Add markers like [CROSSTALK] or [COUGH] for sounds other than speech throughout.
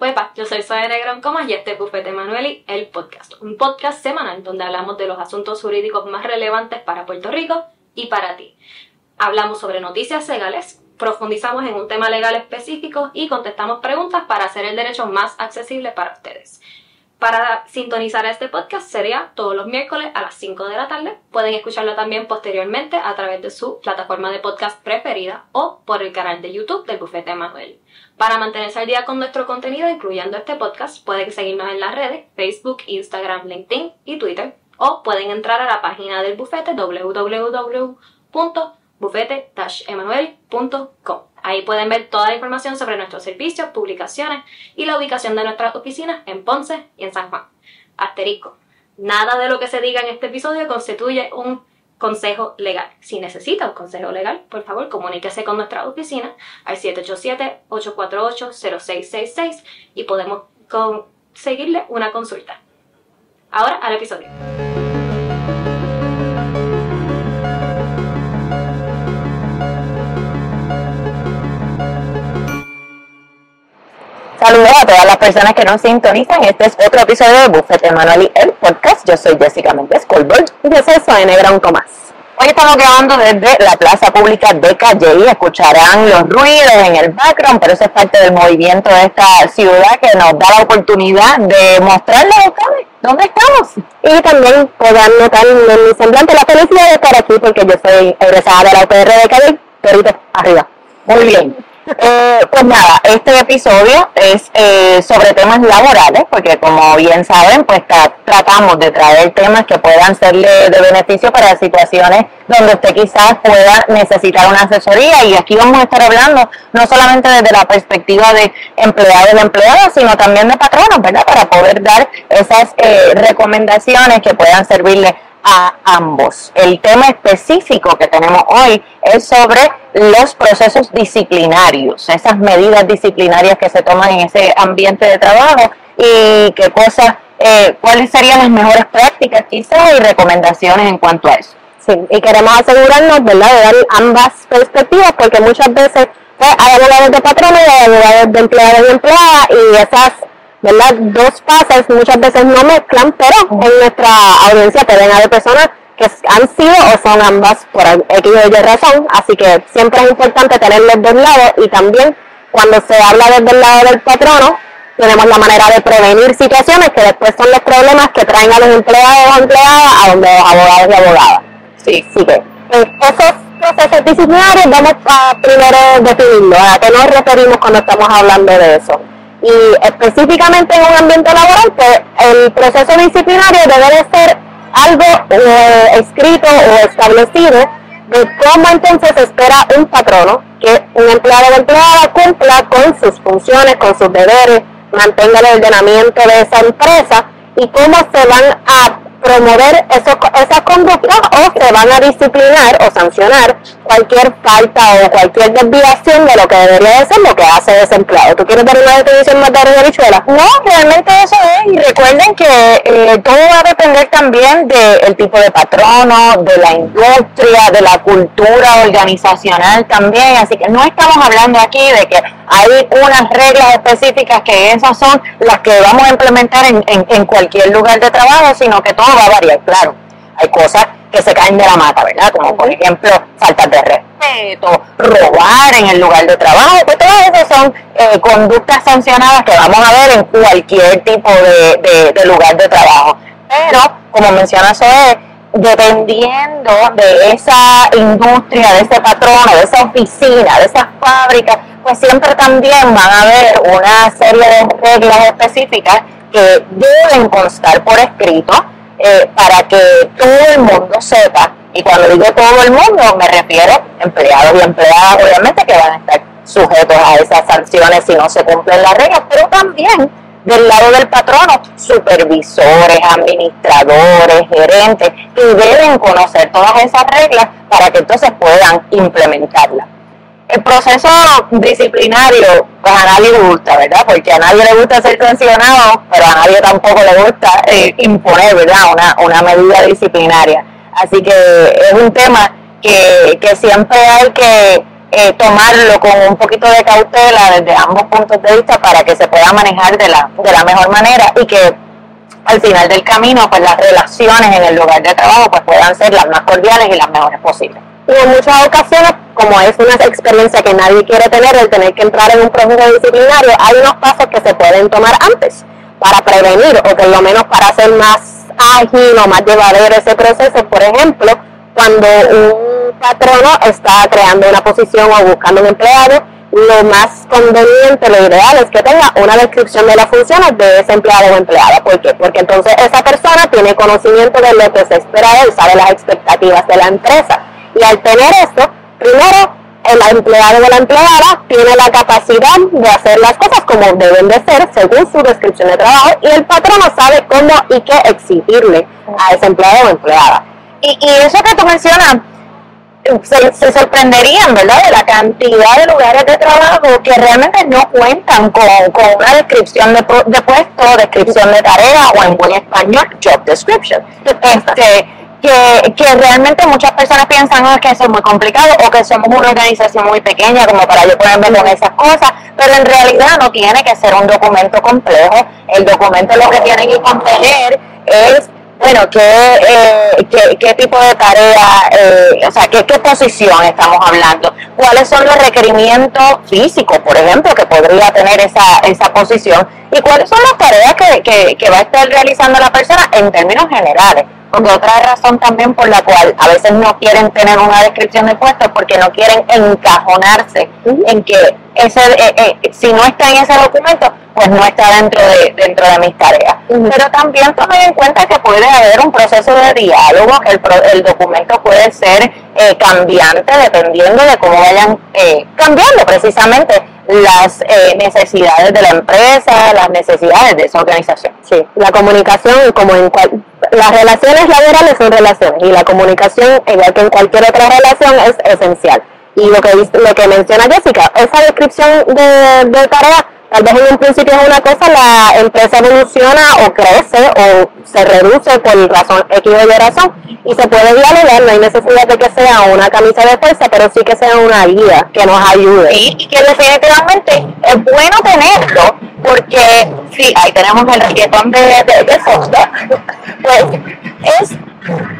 Pues pa, yo soy Sonia Negrón Comas y este es Bufete Manueli, el podcast. Un podcast semanal donde hablamos de los asuntos jurídicos más relevantes para Puerto Rico y para ti. Hablamos sobre noticias legales, profundizamos en un tema legal específico y contestamos preguntas para hacer el derecho más accesible para ustedes. Para sintonizar este podcast sería todos los miércoles a las 5 de la tarde. Pueden escucharlo también posteriormente a través de su plataforma de podcast preferida o por el canal de YouTube del Bufete Manuel. Para mantenerse al día con nuestro contenido, incluyendo este podcast, pueden seguirnos en las redes Facebook, Instagram, LinkedIn y Twitter. O pueden entrar a la página del bufete www.bufete-emanuel.com. Ahí pueden ver toda la información sobre nuestros servicios, publicaciones y la ubicación de nuestras oficinas en Ponce y en San Juan. Asterisco. Nada de lo que se diga en este episodio constituye un consejo legal. Si necesita un consejo legal, por favor, comuníquese con nuestra oficina al 787-848-0666 y podemos conseguirle una consulta. Ahora al episodio. Saludos a todas las personas que nos sintonizan. Este es otro episodio de Bufete Manuel el podcast. Yo soy Jessica Méndez Colbert y yo soy Soy Negra un más. Hoy estamos grabando desde la plaza pública de Calle y escucharán los ruidos en el background, pero eso es parte del movimiento de esta ciudad que nos da la oportunidad de mostrarles a ustedes dónde estamos. Y también podrán notar en mi semblante la felicidad de estar aquí porque yo soy egresada de la UPR de Calle, perito arriba. Muy bien. Eh, pues nada, este episodio es eh, sobre temas laborales, porque como bien saben, pues tratamos de traer temas que puedan serle de beneficio para situaciones donde usted quizás pueda necesitar una asesoría y aquí vamos a estar hablando no solamente desde la perspectiva de empleado y empleado, sino también de patronos, ¿verdad? Para poder dar esas eh, recomendaciones que puedan servirle a ambos. El tema específico que tenemos hoy es sobre los procesos disciplinarios, esas medidas disciplinarias que se toman en ese ambiente de trabajo y qué cosas, eh, cuáles serían las mejores prácticas quizás y recomendaciones en cuanto a eso. Sí, y queremos asegurarnos, ¿verdad?, de dar ambas perspectivas porque muchas veces pues, hay abogados de patrones y hay abogados de empleados y empleadas y esas ¿verdad? Dos fases muchas veces no mezclan, pero en nuestra audiencia pueden haber personas que han sido o son ambas por X o Y razón, así que siempre es importante tener los dos lados y también cuando se habla desde el lado del patrono, tenemos la manera de prevenir situaciones que después son los problemas que traen a los empleados o empleadas a donde los abogados y abogadas. Sí, sí que pues, esos procesos disciplinarios vamos a primero definirlo, a qué nos referimos cuando estamos hablando de eso. Y específicamente en un ambiente laboral, pues el proceso disciplinario debe de ser algo eh, escrito o establecido de cómo entonces espera un patrono que un empleado o empleada cumpla con sus funciones, con sus deberes, mantenga el ordenamiento de esa empresa y cómo se van a promover eso, esas conductas o se van a disciplinar o sancionar cualquier falta o cualquier desviación de lo que debería de ser lo que hace ese empleado. ¿Tú quieres dar una definición más de bichuela? No, realmente eso es. Y recuerden que eh, todo va a depender también del tipo de patrono, de la industria, de la cultura organizacional también. Así que no estamos hablando aquí de que hay unas reglas específicas que esas son las que vamos a implementar en, en cualquier lugar de trabajo, sino que todo va a variar, claro. Hay cosas que se caen de la mata, ¿verdad? Como por ejemplo, faltas de respeto, robar en el lugar de trabajo, pues todas esas son eh, conductas sancionadas que vamos a ver en cualquier tipo de, lugar de trabajo. Pero, como menciona Zoe, dependiendo de esa industria, de ese patrono, de esa oficina, de esa fábrica, pues siempre también van a haber una serie de reglas específicas que deben constar por escrito eh, para que todo el mundo sepa, y cuando digo todo el mundo me refiero empleados y empleadas obviamente que van a estar sujetos a esas sanciones si no se cumplen las reglas, pero también del lado del patrono, supervisores, administradores, gerentes, que deben conocer todas esas reglas para que entonces puedan implementarlas el proceso disciplinario, pues a nadie le gusta, ¿verdad? Porque a nadie le gusta ser sancionado, pero a nadie tampoco le gusta eh, imponer, ¿verdad? Una, una medida disciplinaria. Así que es un tema que, que siempre hay que eh, tomarlo con un poquito de cautela desde ambos puntos de vista para que se pueda manejar de la, de la mejor manera y que al final del camino pues las relaciones en el lugar de trabajo pues puedan ser las más cordiales y las mejores posibles. Y en muchas ocasiones, como es una experiencia que nadie quiere tener, el tener que entrar en un proceso disciplinario, hay unos pasos que se pueden tomar antes para prevenir o por lo menos para hacer más ágil o más llevadero ese proceso. Por ejemplo, cuando un patrono está creando una posición o buscando un empleado, lo más conveniente, lo ideal es que tenga una descripción de las funciones de ese empleado o empleada. ¿Por qué? Porque entonces esa persona tiene conocimiento de lo que se espera de él, sabe las expectativas de la empresa. Y al tener esto, primero, el empleado o la empleada tiene la capacidad de hacer las cosas como deben de ser según su descripción de trabajo y el patrono sabe cómo y qué exigirle a ese empleado o empleada. Y, y eso que tú mencionas, se, se, sorprenderían, ¿verdad?, de la cantidad de lugares de trabajo que realmente no cuentan con, con una descripción de, de, puesto, descripción de tarea o en buen español, job description. Este, que, que realmente muchas personas piensan oh, que eso es muy complicado o que somos una organización muy pequeña como para yo ponerme con esas cosas, pero en realidad no tiene que ser un documento complejo. El documento lo que tiene que contener es bueno, ¿qué, eh, qué, qué, tipo de tarea, eh, o sea, ¿qué, qué posición estamos hablando? ¿Cuáles son los requerimientos físicos, por ejemplo, que podría tener esa, esa posición? ¿Y cuáles son las tareas que, que, que va a estar realizando la persona en términos generales? Porque otra razón también por la cual a veces no quieren tener una descripción de puesto es porque no quieren encajonarse en que ese, eh, eh, si no está en ese documento, pues no está dentro de, dentro de mis tareas. Pero también tomen en cuenta que puede haber un proceso de diálogo, que el, el documento puede ser eh, cambiante dependiendo de cómo vayan eh, cambiando precisamente las eh, necesidades de la empresa, las necesidades de esa organización. Sí, la comunicación, como en cual, las relaciones laborales son relaciones y la comunicación, igual que en cualquier otra relación, es esencial. Y lo que, lo que menciona Jessica, esa descripción de, de Tal vez en un principio es una cosa, la empresa evoluciona o crece o se reduce por razón X o Y razón y se puede dialogar, no hay necesidad de que sea una camisa de fuerza, pero sí que sea una guía que nos ayude. Y, que definitivamente es bueno tenerlo, porque sí, ahí tenemos el reggaetón de, de, de pues es,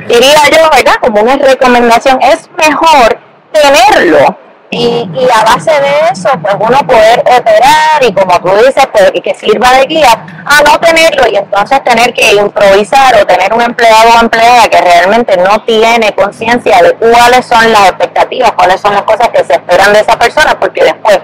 diría yo, ¿verdad? Como una recomendación, es mejor tenerlo y, y, a base de eso, pues uno poder operar y como tú dices, pues, que sirva de guía, a no tenerlo y entonces tener que improvisar o tener un empleado o empleada que realmente no tiene conciencia de cuáles son las expectativas, cuáles son las cosas que se esperan de esa persona, porque después,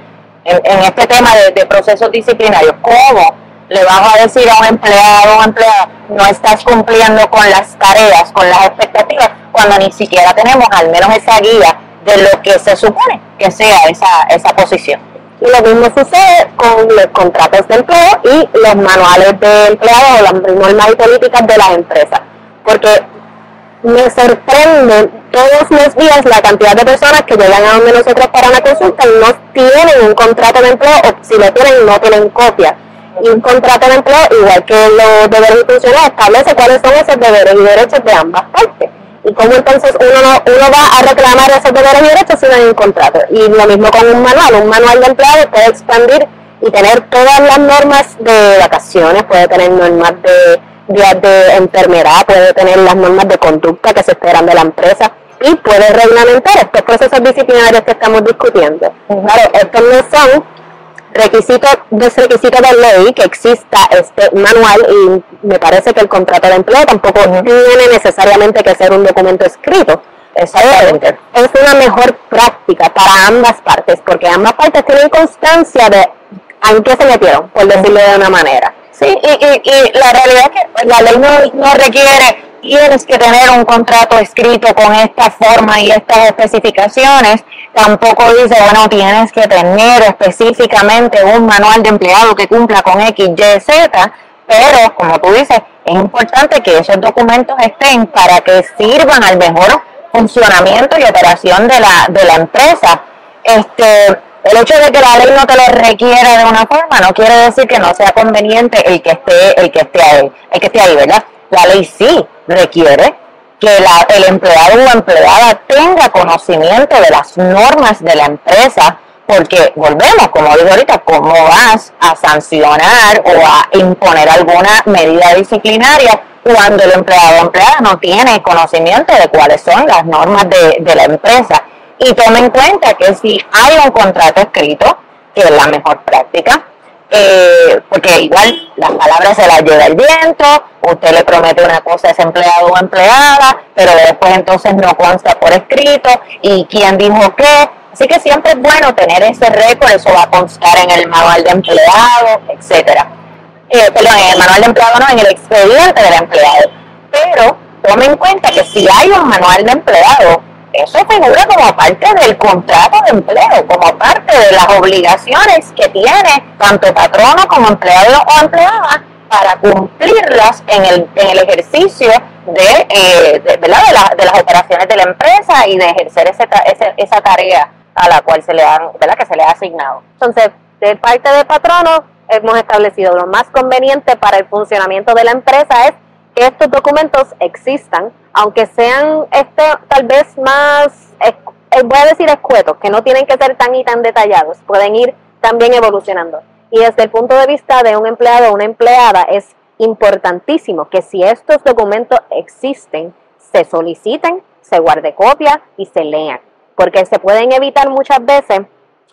en, este tema de, de, procesos disciplinarios, ¿cómo le vas a decir a un empleado o empleada, no estás cumpliendo con las tareas, con las expectativas, cuando ni siquiera tenemos al menos esa guía de lo que se supone que sea esa, esa posición. Y lo mismo sucede con los contratos de empleo y los manuales de empleado o las normas y políticas de las empresas. Porque me sorprende todos los días la cantidad de personas que llegan a donde nosotros para una consulta y no tienen un contrato de empleo o si lo tienen no tienen copia. Y un contrato de empleo, igual que los deberes funciones, establece cuáles son esos deberes y derechos de ambas partes y cómo entonces uno, no, uno va a reclamar esos deberes y derechos si no hay un contrato. Y lo mismo con un manual, un manual de empleado puede expandir y tener todas las normas de vacaciones, puede tener normas de días de enfermedad, puede tener las normas de conducta que se esperan de la empresa y puede reglamentar estos procesos disciplinarios que estamos discutiendo. Claro, estos no son requisito, requisito de ley que exista este manual y me parece que el contrato de empleo tampoco tiene necesariamente que ser un documento escrito. Exactamente. Es una mejor práctica para ambas partes, porque ambas partes tienen constancia de en qué se metieron, por decirlo de una manera. Sí, y, y, y la realidad es que la ley no, no requiere tienes que tener un contrato escrito con esta forma y estas especificaciones. Tampoco dice, bueno, tienes que tener específicamente un manual de empleado que cumpla con X, Y, Z, pero como tú dices, es importante que esos documentos estén para que sirvan al mejor funcionamiento y operación de la, de la empresa. Este, el hecho de que la ley no te lo requiera de una forma no quiere decir que no sea conveniente el que esté, el que esté ahí, el que esté ahí, ¿verdad? La ley sí requiere que el empleado o empleada tenga conocimiento de las normas de la empresa, porque volvemos, como digo ahorita, ¿cómo vas a sancionar o a imponer alguna medida disciplinaria cuando el empleado o empleada no tiene conocimiento de cuáles son las normas de, de la empresa? Y tome en cuenta que si hay un contrato escrito, que es la mejor práctica, eh, porque igual las palabras se las lleva el viento, usted le promete una cosa a ese empleado o empleada, pero después entonces no consta por escrito y quién dijo qué. Así que siempre es bueno tener ese récord, eso va a constar en el manual de empleado, etcétera. Eh, perdón, en el manual de empleado no, en el expediente del empleado. Pero tome en cuenta que si hay un manual de empleado, eso figura como parte del contrato de empleo, como parte de las obligaciones que tiene tanto patrono como empleado o empleada para cumplirlas en el, en el ejercicio de, eh, de, de, las operaciones de la empresa y de ejercer ese, esa tarea a la cual se le han, que se le ha asignado. Entonces, de parte del patrono, hemos establecido lo más conveniente para el funcionamiento de la empresa es que estos documentos existan, aunque sean este, tal vez más, eh, voy a decir escuetos, que no tienen que ser tan y tan detallados, pueden ir también evolucionando. Y desde el punto de vista de un empleado o una empleada es importantísimo que si estos documentos existen, se soliciten, se guarde copia y se lean, porque se pueden evitar muchas veces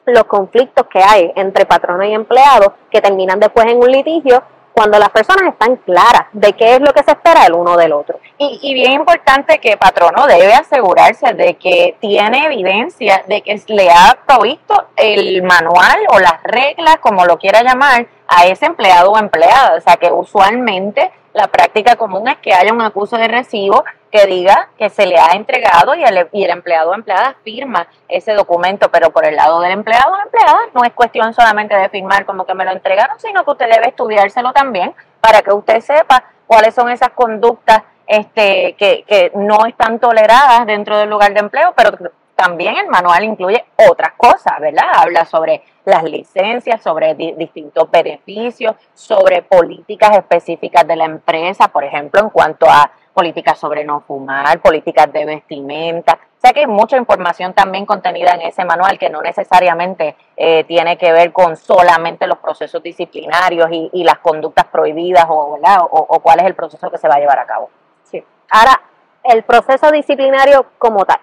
los conflictos que hay entre patrono y empleado que terminan después en un litigio cuando las personas están claras de qué es lo que se espera el uno del otro. Y, y, bien importante que patrono debe asegurarse de que tiene evidencia de que le ha provisto el manual o las reglas, como lo quiera llamar, a ese empleado o empleada. O sea que usualmente la práctica común es que haya un acuso de recibo que diga que se le ha entregado y el, y el empleado o empleada firma ese documento, pero por el lado del empleado o empleada no es cuestión solamente de firmar como que me lo entregaron, sino que usted debe estudiárselo también para que usted sepa cuáles son esas conductas este, que, que no están toleradas dentro del lugar de empleo, pero también el manual incluye otras cosas, ¿verdad? Habla sobre las licencias, sobre distintos beneficios, sobre políticas específicas de la empresa, por ejemplo, en cuanto a políticas sobre no fumar, políticas de vestimenta. O sea que hay mucha información también contenida en ese manual que no necesariamente eh, tiene que ver con solamente los procesos disciplinarios y, las conductas prohibidas o, o, o cuál es el proceso que se va a llevar a cabo. Sí. Ahora, el proceso disciplinario como tal,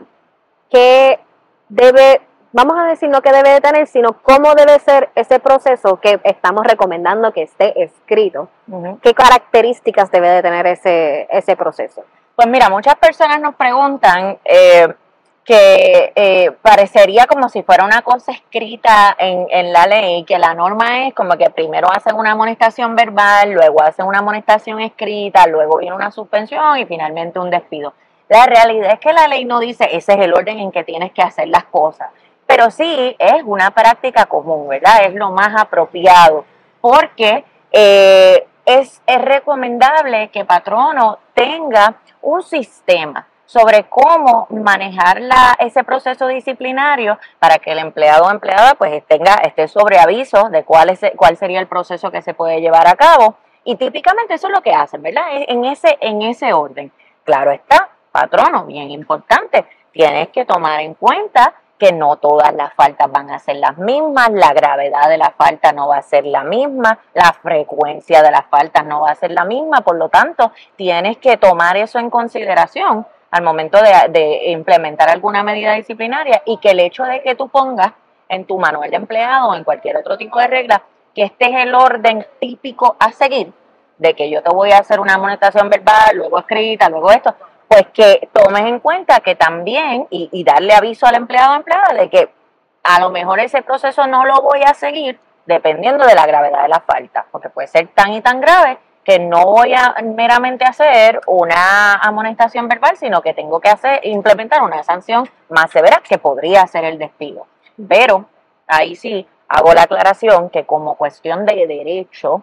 ¿qué debe vamos a decir no que debe de tener, sino cómo debe ser ese proceso que estamos recomendando que esté escrito. ¿Qué características debe de tener ese, ese proceso? Pues mira, muchas personas nos preguntan eh, que eh, parecería como si fuera una cosa escrita en, en la ley, que la norma es como que primero hacen una amonestación verbal, luego hacen una amonestación escrita, luego viene una suspensión y finalmente un despido. La realidad es que la ley no dice ese es el orden en que tienes que hacer las cosas pero sí es una práctica común, ¿verdad? Es lo más apropiado, porque eh, es, es recomendable que patrono tenga un sistema sobre cómo manejar la, ese proceso disciplinario para que el empleado o empleada pues tenga, esté sobre aviso de cuál, es, cuál sería el proceso que se puede llevar a cabo. Y típicamente eso es lo que hacen, ¿verdad? En ese, en ese orden. Claro está, patrono, bien importante, tienes que tomar en cuenta que no todas las faltas van a ser las mismas, la gravedad de la falta no va a ser la misma, la frecuencia de las faltas no va a ser la misma, por lo tanto, tienes que tomar eso en consideración al momento de, implementar alguna medida disciplinaria y que el hecho de que tú pongas en tu manual de empleado o en cualquier otro tipo de regla que este es el orden típico a seguir, de que yo te voy a hacer una amonestación verbal, luego escrita, luego esto, pues que tomes en cuenta que también, y, darle aviso al empleado o empleada de que a lo mejor ese proceso no lo voy a seguir dependiendo de la gravedad de la falta, porque puede ser tan y tan grave que no voy a meramente hacer una amonestación verbal, sino que tengo que hacer implementar una sanción más severa que podría ser el despido. Pero ahí sí hago la aclaración que como cuestión de derecho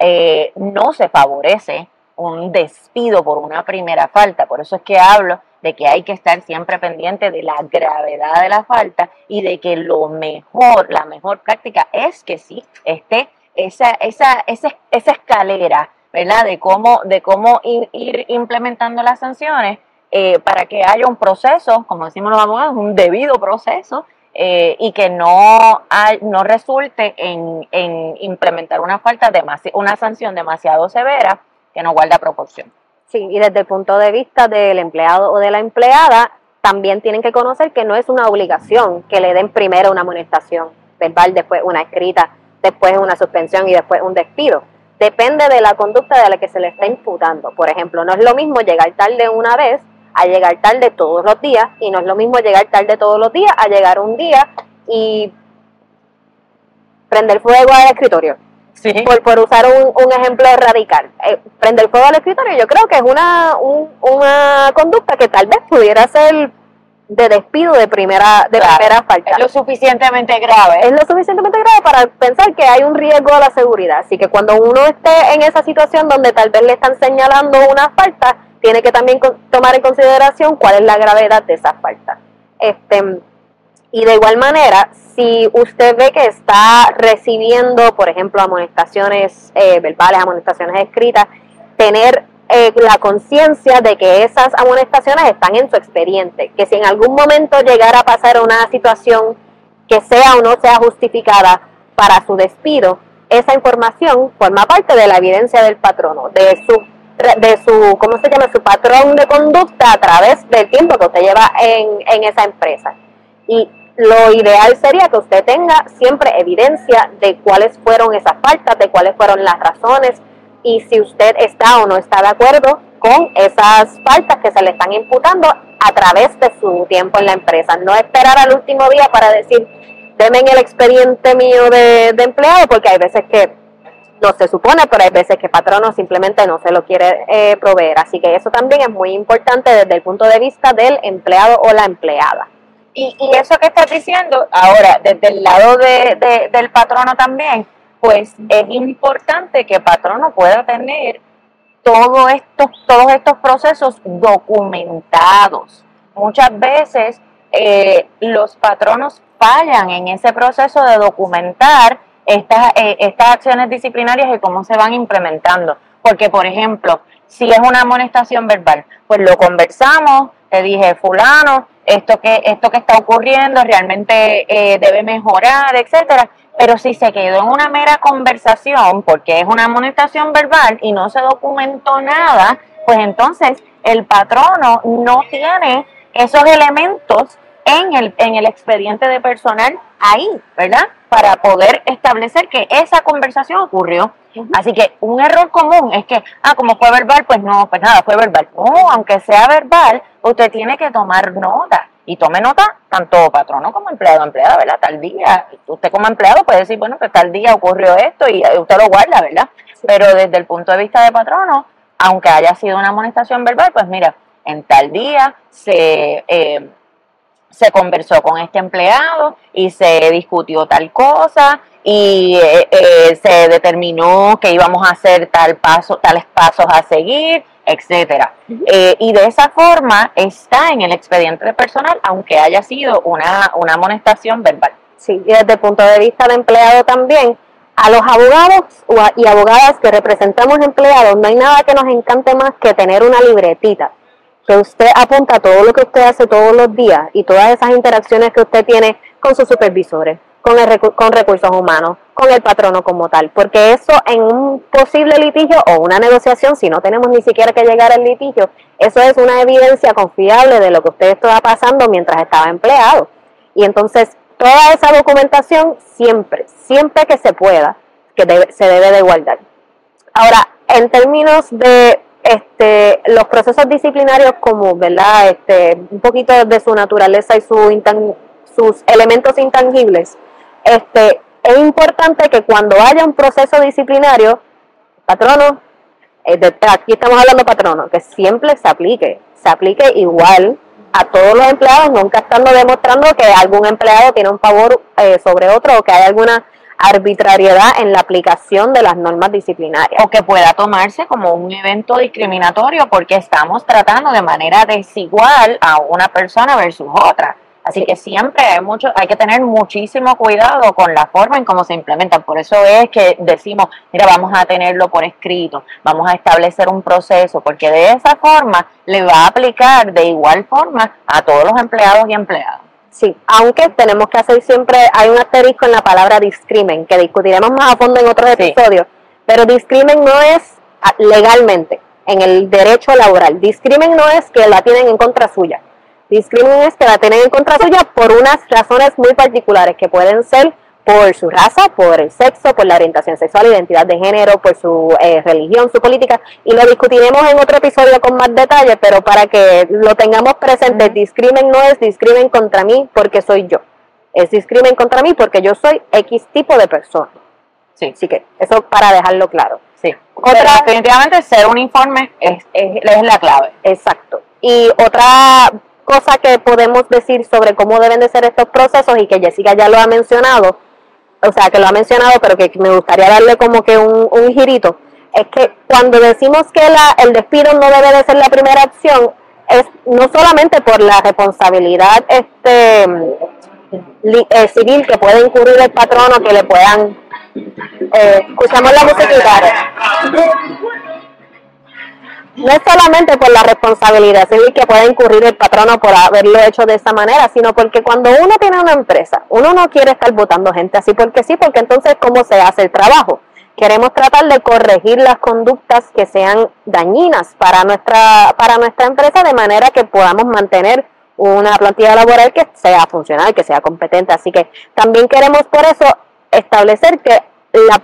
eh, no se favorece un despido por una primera falta. Por eso es que hablo de que hay que estar siempre pendiente de la gravedad de la falta y de que lo mejor, la mejor práctica es que sí esté esa, esa, esa, esa escalera, ¿verdad? De cómo, de cómo ir, implementando las sanciones eh, para que haya un proceso, como decimos los abogados, un debido proceso eh, y que no, no resulte en, en implementar una falta, una sanción demasiado severa que no guarda proporción. Sí, y desde el punto de vista del empleado o de la empleada, también tienen que conocer que no es una obligación que le den primero una amonestación verbal, después una escrita, después una suspensión y después un despido. Depende de la conducta de la que se le está imputando. Por ejemplo, no es lo mismo llegar tarde una vez a llegar tarde todos los días y no es lo mismo llegar tarde todos los días a llegar un día y prender fuego al escritorio. Por, por usar un, ejemplo radical. Eh, prender fuego al escritorio yo creo que es una, una conducta que tal vez pudiera ser de despido de primera de primera falta. Es lo suficientemente grave. Es lo suficientemente grave para pensar que hay un riesgo a la seguridad. Así que cuando uno esté en esa situación donde tal vez le están señalando una falta, tiene que también tomar en consideración cuál es la gravedad de esa falta. Este, y de igual manera, si usted ve que está recibiendo, por ejemplo, amonestaciones eh, verbales, amonestaciones escritas, tener eh, la conciencia de que esas amonestaciones están en su expediente, que si en algún momento llegara a pasar una situación que sea o no sea justificada para su despido, esa información forma parte de la evidencia del patrono, de su de su, ¿cómo se llama? Su patrón de conducta a través del tiempo que usted lleva en, en esa empresa. Y lo ideal sería que usted tenga siempre evidencia de cuáles fueron esas faltas, de cuáles fueron las razones y si usted está o no está de acuerdo con esas faltas que se le están imputando a través de su tiempo en la empresa. No esperar al último día para decir, denme el expediente mío de, empleado, porque hay veces que no se supone, pero hay veces que patrono simplemente no se lo quiere eh, proveer. Así que eso también es muy importante desde el punto de vista del empleado o la empleada. Y, eso que estás diciendo, ahora, desde el lado de, del patrono también, pues es importante que el patrono pueda tener todo estos, todos estos procesos documentados. Muchas veces eh, los patronos fallan en ese proceso de documentar estas, eh, estas acciones disciplinarias y cómo se van implementando. Porque, por ejemplo, si es una amonestación verbal, pues lo conversamos, te dije, fulano, esto que, esto que está ocurriendo realmente eh, debe mejorar, etcétera. Pero si se quedó en una mera conversación, porque es una amonestación verbal y no se documentó nada, pues entonces el patrono no tiene esos elementos en el, en el expediente de personal ahí, ¿verdad? Para poder establecer que esa conversación ocurrió. Así que un error común es que, ah, como fue verbal, pues no, pues nada, fue verbal. No, aunque sea verbal, usted tiene que tomar nota. Y tome nota tanto patrono como empleado, empleada, ¿verdad? Tal día, usted como empleado puede decir, bueno, que tal día ocurrió esto y usted lo guarda, ¿verdad? Pero desde el punto de vista de patrono, aunque haya sido una amonestación verbal, pues mira, en tal día se... Eh, se conversó con este empleado y se discutió tal cosa y eh, eh, se determinó que íbamos a hacer tal paso, tales pasos a seguir, etcétera. Eh, y de esa forma está en el expediente de personal, aunque haya sido una, una amonestación verbal. Sí, y desde el punto de vista de empleado también, a los abogados y abogadas que representamos empleados, no hay nada que nos encante más que tener una libretita que usted apunta todo lo que usted hace todos los días y todas esas interacciones que usted tiene con sus supervisores, con, con recursos humanos, con el patrono como tal, porque eso en un posible litigio o una negociación, si no tenemos ni siquiera que llegar al litigio, eso es una evidencia confiable de lo que usted estaba pasando mientras estaba empleado. Y entonces, toda esa documentación siempre, siempre que se pueda, que se debe de guardar. Ahora, en términos de este, los procesos disciplinarios como, ¿verdad? Este, un poquito de su naturaleza y su sus elementos intangibles, este, es importante que cuando haya un proceso disciplinario, patrono, eh, aquí estamos hablando patrono, que siempre se aplique, se aplique igual a todos los empleados, nunca estando demostrando que algún empleado tiene un favor eh, sobre otro o que hay alguna arbitrariedad en la aplicación de las normas disciplinarias. O que pueda tomarse como un evento discriminatorio porque estamos tratando de manera desigual a una persona versus otra. Así que siempre hay mucho, hay que tener muchísimo cuidado con la forma en cómo se implementan. Por eso es que decimos, mira, vamos a tenerlo por escrito, vamos a establecer un proceso, porque de esa forma le va a aplicar de igual forma a todos los empleados y empleadas. Sí, aunque tenemos que hacer siempre, hay un asterisco en la palabra discrimen, que discutiremos más a fondo en otros episodios, pero discrimen no es ah, legalmente, en el derecho laboral. Discrimen no es que la tienen en contra suya. Discrimen es que la tienen en contra suya por unas razones muy particulares, que pueden ser por su raza, por el sexo, por la orientación sexual, identidad de género, por su eh, religión, su política, y lo discutiremos en otro episodio con más detalle, pero para que lo tengamos presente, discrimen no es discrimen contra mí porque soy yo, es discrimen contra mí porque yo soy X tipo de persona. Sí. Así que eso para dejarlo claro. Sí. Otra, definitivamente ser un informe es, es la clave. Exacto. Y otra cosa que podemos decir sobre cómo deben de ser estos procesos y que Jessica ya lo ha mencionado, o sea, que lo ha mencionado, pero que me gustaría darle como que un, un girito, es que cuando decimos que el despido no debe de ser la primera opción, es no solamente por la responsabilidad este eh, civil que puede incurrir el patrono, que le puedan... Eh, escuchamos la música no es solamente por la responsabilidad civil que puede incurrir el patrono por haberlo hecho de esa manera, sino porque cuando uno tiene una empresa, uno no quiere estar votando gente así porque sí, porque entonces ¿cómo se hace el trabajo? Queremos tratar de corregir las conductas que sean dañinas para nuestra, para nuestra empresa de manera que podamos mantener una plantilla laboral que sea funcional, que sea competente. Así que también queremos por eso establecer que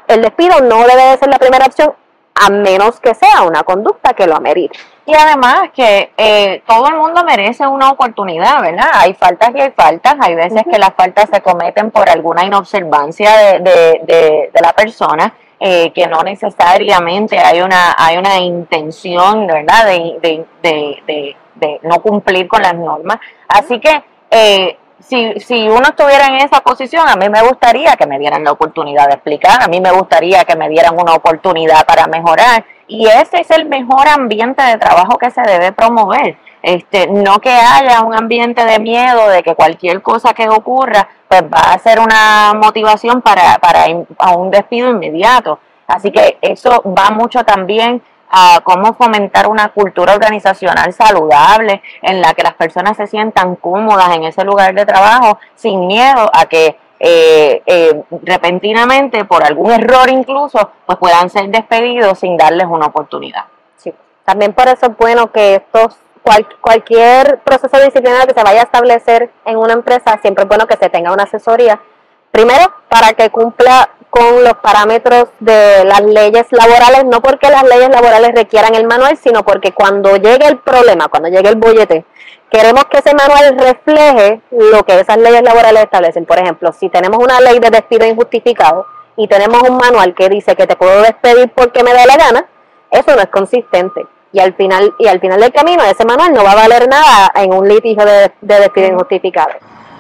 el despido no debe de ser la primera opción a menos que sea una conducta que lo amerite. Y además que eh, todo el mundo merece una oportunidad, ¿verdad? Hay faltas y hay faltas, hay veces que las faltas se cometen por alguna inobservancia de, la persona, eh, que no necesariamente hay una, hay una intención, ¿verdad?, de, de, no cumplir con las normas. Así que eh, si, si uno estuviera en esa posición, a mí me gustaría que me dieran la oportunidad de explicar, a mí me gustaría que me dieran una oportunidad para mejorar y ese es el mejor ambiente de trabajo que se debe promover. Este, no que haya un ambiente de miedo de que cualquier cosa que ocurra pues va a ser una motivación para, para a un despido inmediato. Así que eso va mucho también a cómo fomentar una cultura organizacional saludable en la que las personas se sientan cómodas en ese lugar de trabajo sin miedo a que eh, eh, repentinamente, por algún error incluso, pues puedan ser despedidos sin darles una oportunidad. Sí. También por eso es bueno que estos cualquier proceso disciplinario que se vaya a establecer en una empresa, siempre es bueno que se tenga una asesoría. Primero, para que cumpla con los parámetros de las leyes laborales, no porque las leyes laborales requieran el manual, sino porque cuando llegue el problema, cuando llegue el bollete, queremos que ese manual refleje lo que esas leyes laborales establecen. Por ejemplo, si tenemos una ley de despido injustificado y tenemos un manual que dice que te puedo despedir porque me da la gana, eso no es consistente. Y al final, y al final del camino, ese manual no va a valer nada en un litigio de, de despido injustificado.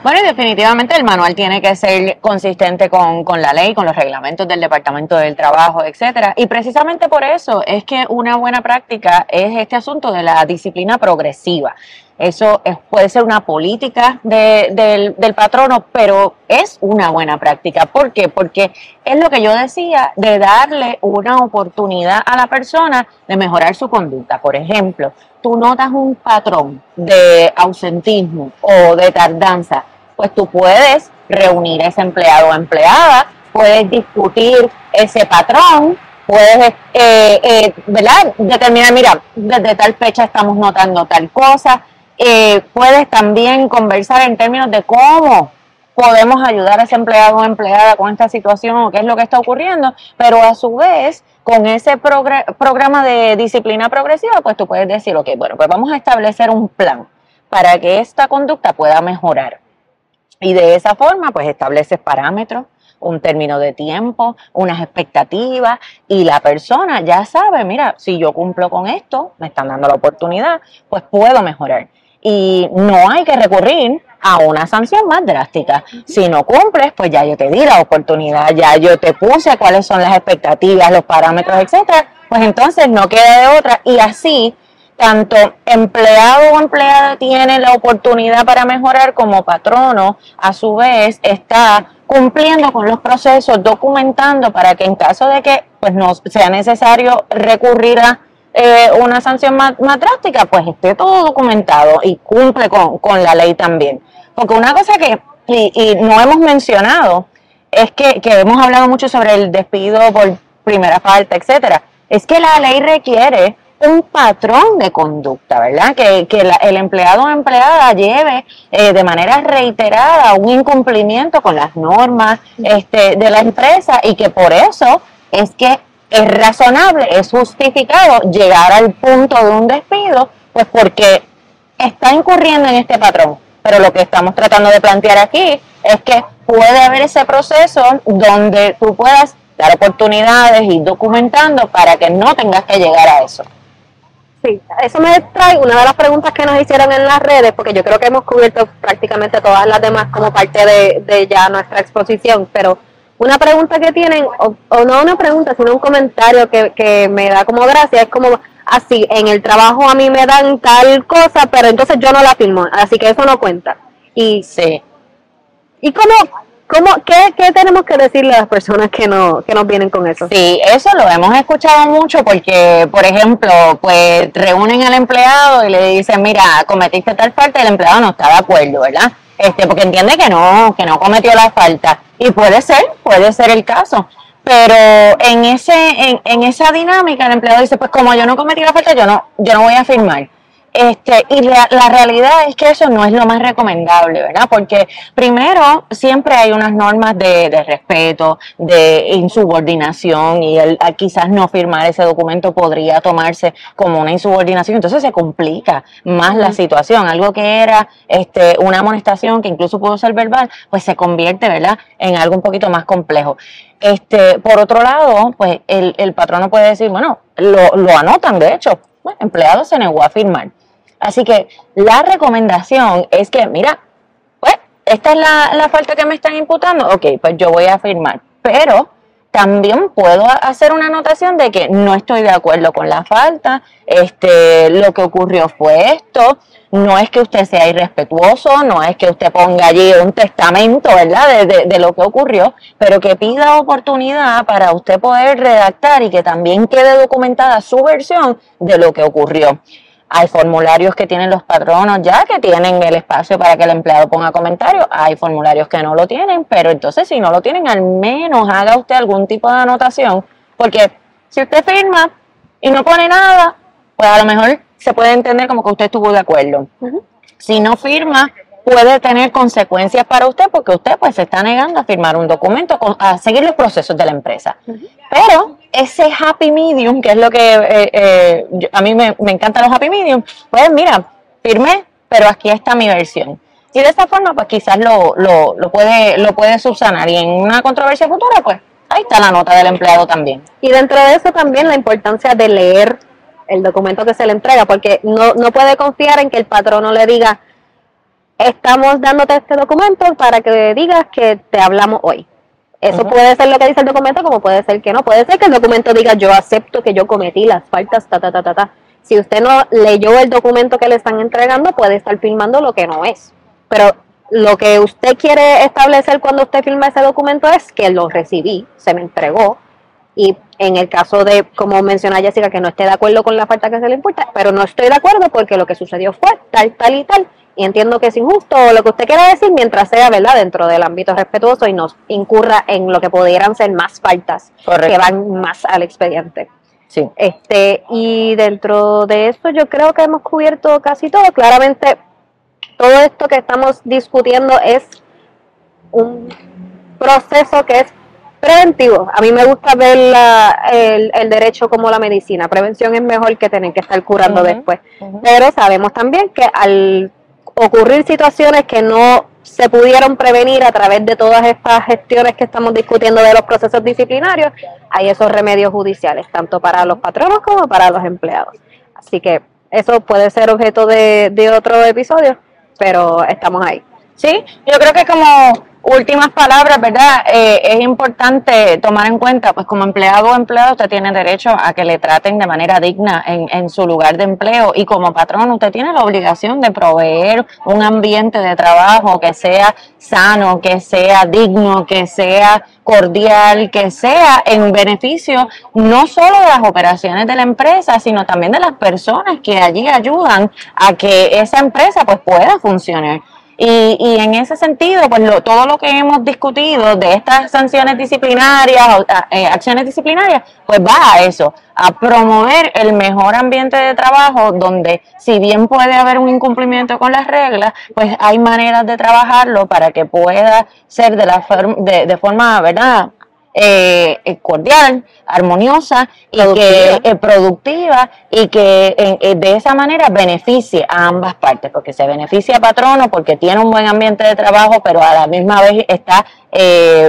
Bueno, y definitivamente el manual tiene que ser consistente con, con, la ley, con los reglamentos del Departamento del Trabajo, etcétera. Y precisamente por eso es que una buena práctica es este asunto de la disciplina progresiva. Eso puede ser una política del, del patrono, pero es una buena práctica. ¿Por qué? Porque es lo que yo decía, de darle una oportunidad a la persona de mejorar su conducta. Por ejemplo, tú notas un patrón de ausentismo o de tardanza, pues tú puedes reunir a ese empleado o empleada, puedes discutir ese patrón, puedes, eh, eh, ¿verdad? Determinar, mira, desde tal fecha estamos notando tal cosa. Eh, puedes también conversar en términos de cómo podemos ayudar a ese empleado o empleada con esta situación o qué es lo que está ocurriendo, pero a su vez, con ese programa de disciplina progresiva, pues tú puedes decir, ok, bueno, pues vamos a establecer un plan para que esta conducta pueda mejorar. Y de esa forma, pues estableces parámetros, un término de tiempo, unas expectativas y la persona ya sabe, mira, si yo cumplo con esto, me están dando la oportunidad, pues puedo mejorar. Y no hay que recurrir a una sanción más drástica. Si no cumples, pues ya yo te di la oportunidad, ya yo te puse cuáles son las expectativas, los parámetros, etcétera, pues entonces no queda de otra y así tanto empleado o empleada tiene la oportunidad para mejorar como patrono, a su vez está cumpliendo con los procesos, documentando para que en caso de que pues no sea necesario recurrir a eh, una sanción más, drástica, pues esté todo documentado y cumple con, la ley también. Porque una cosa que, y, no hemos mencionado, es que, que hemos hablado mucho sobre el despido por primera falta, etcétera, es que la ley requiere un patrón de conducta, ¿verdad? Que, el empleado o empleada lleve eh, de manera reiterada un incumplimiento con las normas este, de la empresa y que por eso es que es razonable, es justificado llegar al punto de un despido, pues porque está incurriendo en este patrón. Pero lo que estamos tratando de plantear aquí es que puede haber ese proceso donde tú puedas dar oportunidades y documentando para que no tengas que llegar a eso. Sí, eso me trae una de las preguntas que nos hicieron en las redes, porque yo creo que hemos cubierto prácticamente todas las demás como parte de, ya nuestra exposición, pero una pregunta que tienen, o, no una pregunta, sino un comentario que, que me da como gracia, es como así, en el trabajo a mí me dan tal cosa, pero entonces yo no la firmo, así que eso no cuenta. Y, sí. ¿Y cómo, ¿Cómo, qué, qué, tenemos que decirle a las personas que, no, que nos vienen con eso? Sí, eso lo hemos escuchado mucho porque, por ejemplo, pues reúnen al empleado y le dicen, mira, cometiste tal falta y el empleado no está de acuerdo, ¿verdad? Este, porque entiende que no, que no cometió la falta. Y puede ser, puede ser el caso. Pero en ese, en, en esa dinámica el empleado dice, pues como yo no cometí la falta, yo no, yo no voy a firmar. Este, y la, realidad es que eso no es lo más recomendable, ¿verdad? Porque primero, siempre hay unas normas de, respeto, de insubordinación, y el, quizás no firmar ese documento podría tomarse como una insubordinación, entonces se complica más la situación. Algo que era este, una amonestación, que incluso pudo ser verbal, pues se convierte, ¿verdad?, en algo un poquito más complejo. Este, por otro lado, pues el, el patrono puede decir, bueno, lo, lo anotan, de hecho, bueno, empleado se negó a firmar. Así que la recomendación es que, mira, pues, esta es la, falta que me están imputando, ok, pues yo voy a firmar. Pero también puedo hacer una anotación de que no estoy de acuerdo con la falta, este, lo que ocurrió fue esto, no es que usted sea irrespetuoso, no es que usted ponga allí un testamento, ¿verdad?, de, de, lo que ocurrió, pero que pida oportunidad para usted poder redactar y que también quede documentada su versión de lo que ocurrió. Hay formularios que tienen los patronos ya que tienen el espacio para que el empleado ponga comentarios. Hay formularios que no lo tienen, pero entonces si no lo tienen, al menos haga usted algún tipo de anotación, porque si usted firma y no pone nada, pues a lo mejor se puede entender como que usted estuvo de acuerdo. Si no firma, puede tener consecuencias para usted porque usted pues se está negando a firmar un documento, a seguir los procesos de la empresa. Pero ese happy medium, que es lo que eh, eh, a mí me, me encantan los happy medium, pues mira, firmé, pero aquí está mi versión. Y de esta forma, pues quizás lo, lo, lo, puede, lo puede subsanar. Y en una controversia futura, pues ahí está la nota del empleado también. Y dentro de eso también la importancia de leer el documento que se le entrega, porque no, no puede confiar en que el patrono le diga, estamos dándote este documento para que digas que te hablamos hoy. Eso puede ser lo que dice el documento, como puede ser que no. Puede ser que el documento diga yo acepto que yo cometí las faltas, ta, ta, ta, ta, ta. Si usted no leyó el documento que le están entregando, puede estar firmando lo que no es. Pero lo que usted quiere establecer cuando usted firma ese documento es que lo recibí, se me entregó. Y en el caso de, como menciona Jessica, que no esté de acuerdo con la falta que se le importa, pero no estoy de acuerdo porque lo que sucedió fue tal, tal y tal y entiendo que es injusto o lo que usted quiera decir mientras sea verdad dentro del ámbito respetuoso y no incurra en lo que pudieran ser más faltas que van más al expediente. Sí. Este, y dentro de eso yo creo que hemos cubierto casi todo. Claramente todo esto que estamos discutiendo es un proceso que es preventivo. A mí me gusta ver el, el, derecho como la medicina. Prevención es mejor que tener que estar curando después. Pero sabemos también que al ocurrir situaciones que no se pudieron prevenir a través de todas estas gestiones que estamos discutiendo de los procesos disciplinarios, hay esos remedios judiciales, tanto para los patronos como para los empleados. Así que eso puede ser objeto de, otro episodio, pero estamos ahí. Sí, yo creo que como últimas palabras, ¿verdad? Eh, es importante tomar en cuenta, pues como empleado o empleado, usted tiene derecho a que le traten de manera digna en, en su lugar de empleo y como patrón usted tiene la obligación de proveer un ambiente de trabajo que sea sano, que sea digno, que sea cordial, que sea en beneficio no solo de las operaciones de la empresa, sino también de las personas que allí ayudan a que esa empresa pues pueda funcionar. Y, y en ese sentido, pues lo, todo lo que hemos discutido de estas sanciones disciplinarias, o, eh, acciones disciplinarias, pues va a eso, a promover el mejor ambiente de trabajo donde si bien puede haber un incumplimiento con las reglas, pues hay maneras de trabajarlo para que pueda ser de, la de, de forma, ¿verdad? Eh, eh, cordial, armoniosa y que eh, productiva y que eh, de esa manera beneficie a ambas partes, porque se beneficia a patrono porque tiene un buen ambiente de trabajo, pero a la misma vez está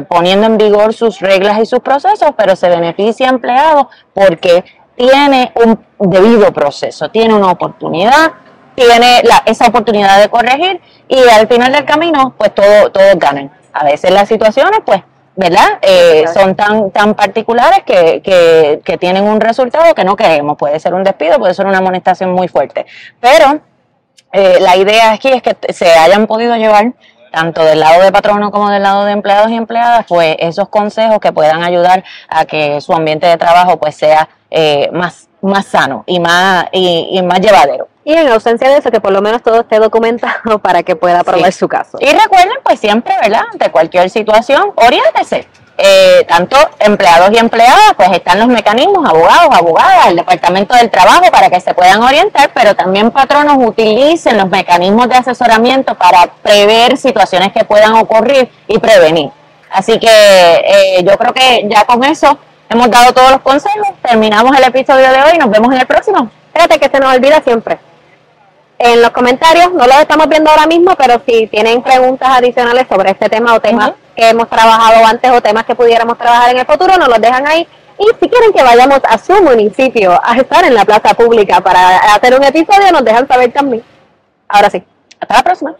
poniendo en vigor sus reglas y sus procesos, pero se beneficia a empleado porque tiene un debido proceso, tiene una oportunidad tiene la, esa oportunidad de corregir y al final del camino, pues todo, todos ganan. A veces las situaciones, pues ¿verdad? Eh, son tan, tan particulares que, que, que, tienen un resultado que no queremos. Puede ser un despido, puede ser una amonestación muy fuerte. Pero eh, la idea aquí es que se hayan podido llevar tanto del lado de patrono como del lado de empleados y empleadas, pues esos consejos que puedan ayudar a que su ambiente de trabajo pues sea eh, más, más sano y más, y, y más llevadero. Y en ausencia de eso, que por lo menos todo esté documentado [LAUGHS] para que pueda probar sí. su caso. Y recuerden, pues siempre, ¿verdad? Ante cualquier situación, oriéntese. Eh, tanto empleados y empleadas, pues están los mecanismos, abogados, abogadas, el Departamento del Trabajo para que se puedan orientar, pero también patronos utilicen los mecanismos de asesoramiento para prever situaciones que puedan ocurrir y prevenir. Así que eh, yo creo que ya con eso hemos dado todos los consejos, terminamos el episodio de hoy, nos vemos en el próximo. Espérate que se nos olvida siempre en los comentarios, no los estamos viendo ahora mismo, pero si tienen preguntas adicionales sobre este tema o temas uh -huh. que hemos trabajado antes o temas que pudiéramos trabajar en el futuro, nos los dejan ahí. Y si quieren que vayamos a su municipio a estar en la plaza pública para hacer un episodio, nos dejan saber también. Ahora sí. Hasta la próxima.